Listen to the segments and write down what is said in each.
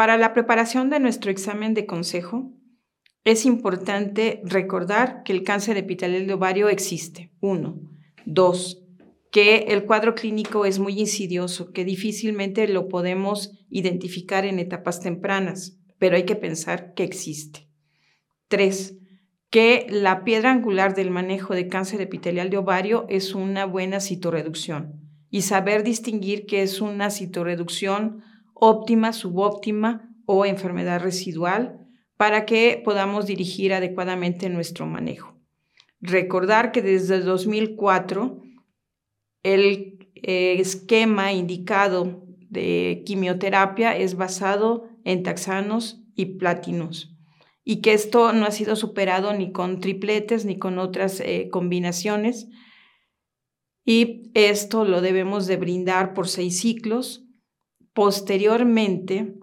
Para la preparación de nuestro examen de consejo, es importante recordar que el cáncer epitelial de ovario existe. Uno. Dos, que el cuadro clínico es muy insidioso, que difícilmente lo podemos identificar en etapas tempranas, pero hay que pensar que existe. Tres, que la piedra angular del manejo de cáncer epitelial de ovario es una buena citorreducción y saber distinguir que es una citorreducción óptima, subóptima o enfermedad residual para que podamos dirigir adecuadamente nuestro manejo. Recordar que desde 2004 el eh, esquema indicado de quimioterapia es basado en taxanos y platinos y que esto no ha sido superado ni con tripletes ni con otras eh, combinaciones y esto lo debemos de brindar por seis ciclos posteriormente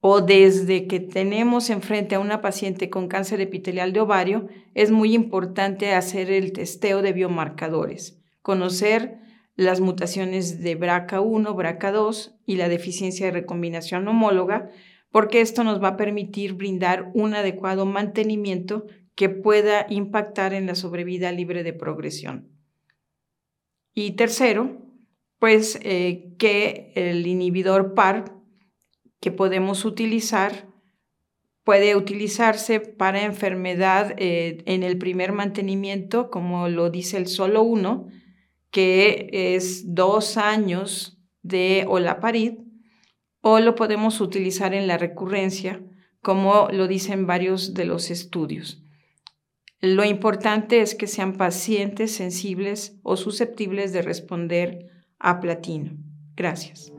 o desde que tenemos enfrente a una paciente con cáncer epitelial de ovario, es muy importante hacer el testeo de biomarcadores, conocer las mutaciones de BRCA1, BRCA2 y la deficiencia de recombinación homóloga, porque esto nos va a permitir brindar un adecuado mantenimiento que pueda impactar en la sobrevida libre de progresión. Y tercero, pues eh, que el inhibidor PAR que podemos utilizar puede utilizarse para enfermedad eh, en el primer mantenimiento, como lo dice el solo uno, que es dos años de olaparid, o lo podemos utilizar en la recurrencia, como lo dicen varios de los estudios. Lo importante es que sean pacientes sensibles o susceptibles de responder a platino. Gracias.